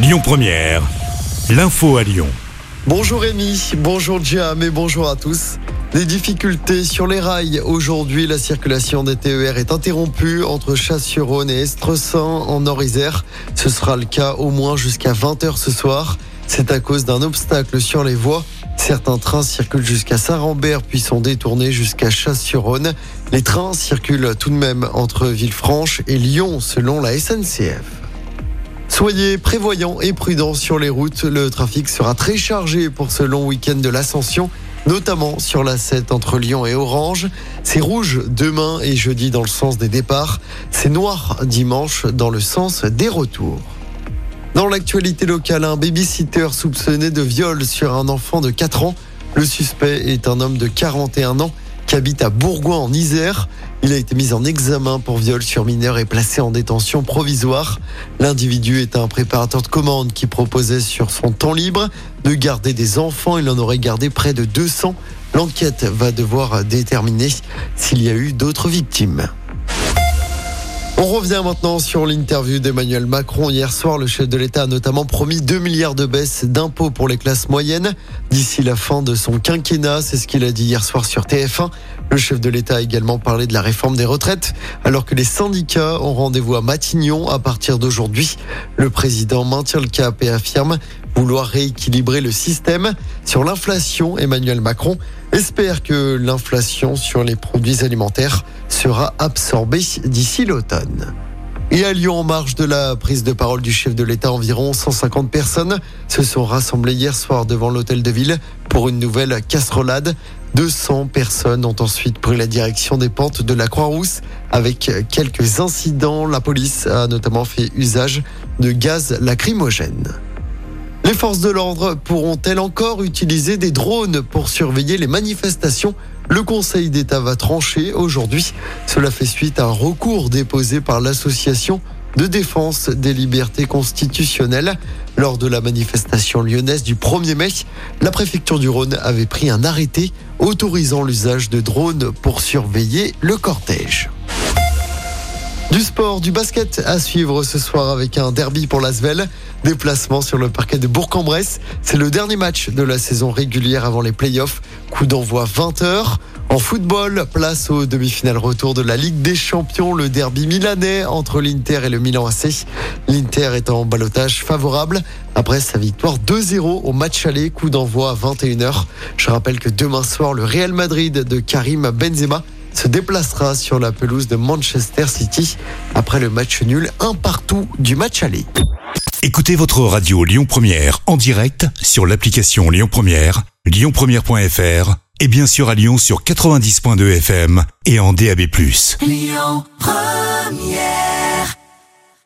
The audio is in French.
Lyon Première, l'info à Lyon. Bonjour Rémi, bonjour Jam et bonjour à tous. Des difficultés sur les rails. Aujourd'hui, la circulation des TER est interrompue entre Chasse-sur-Rhône et Estressin en Nord-Isère. Ce sera le cas au moins jusqu'à 20h ce soir. C'est à cause d'un obstacle sur les voies. Certains trains circulent jusqu'à Saint-Rambert puis sont détournés jusqu'à Chasse-sur-Rhône. Les trains circulent tout de même entre Villefranche et Lyon selon la SNCF. Soyez prévoyants et prudents sur les routes. Le trafic sera très chargé pour ce long week-end de l'Ascension, notamment sur la 7 entre Lyon et Orange. C'est rouge demain et jeudi dans le sens des départs. C'est noir dimanche dans le sens des retours. Dans l'actualité locale, un babysitter soupçonné de viol sur un enfant de 4 ans. Le suspect est un homme de 41 ans qui habite à Bourgoin en Isère. Il a été mis en examen pour viol sur mineur et placé en détention provisoire. L'individu est un préparateur de commande qui proposait sur son temps libre de garder des enfants. Il en aurait gardé près de 200. L'enquête va devoir déterminer s'il y a eu d'autres victimes. On revient maintenant sur l'interview d'Emmanuel Macron. Hier soir, le chef de l'État a notamment promis 2 milliards de baisse d'impôts pour les classes moyennes d'ici la fin de son quinquennat. C'est ce qu'il a dit hier soir sur TF1. Le chef de l'État a également parlé de la réforme des retraites, alors que les syndicats ont rendez-vous à Matignon à partir d'aujourd'hui. Le président maintient le cap et affirme vouloir rééquilibrer le système. Sur l'inflation, Emmanuel Macron espère que l'inflation sur les produits alimentaires sera absorbée d'ici l'automne. Et à Lyon, en marge de la prise de parole du chef de l'État, environ 150 personnes se sont rassemblées hier soir devant l'hôtel de ville pour une nouvelle casserolade. 200 personnes ont ensuite pris la direction des pentes de la Croix-Rousse avec quelques incidents. La police a notamment fait usage de gaz lacrymogène. Les forces de l'ordre pourront-elles encore utiliser des drones pour surveiller les manifestations? Le Conseil d'État va trancher aujourd'hui. Cela fait suite à un recours déposé par l'association de défense des libertés constitutionnelles. Lors de la manifestation lyonnaise du 1er mai, la préfecture du Rhône avait pris un arrêté autorisant l'usage de drones pour surveiller le cortège. Du sport, du basket à suivre ce soir avec un derby pour l'Asvel. Déplacement sur le parquet de Bourg-en-Bresse. C'est le dernier match de la saison régulière avant les playoffs. Coup d'envoi 20h. En football, place au demi-finale retour de la Ligue des Champions, le derby milanais entre l'Inter et le Milan AC. L'Inter est en balotage favorable après sa victoire 2-0 au match aller, coup d'envoi à 21h. Je rappelle que demain soir, le Real Madrid de Karim Benzema se déplacera sur la pelouse de Manchester City après le match nul un partout du match aller. Écoutez votre radio Lyon Première en direct sur l'application Lyon Première, lyonpremière.fr et bien sûr à Lyon sur 90.2 FM et en DAB+. Lyon Première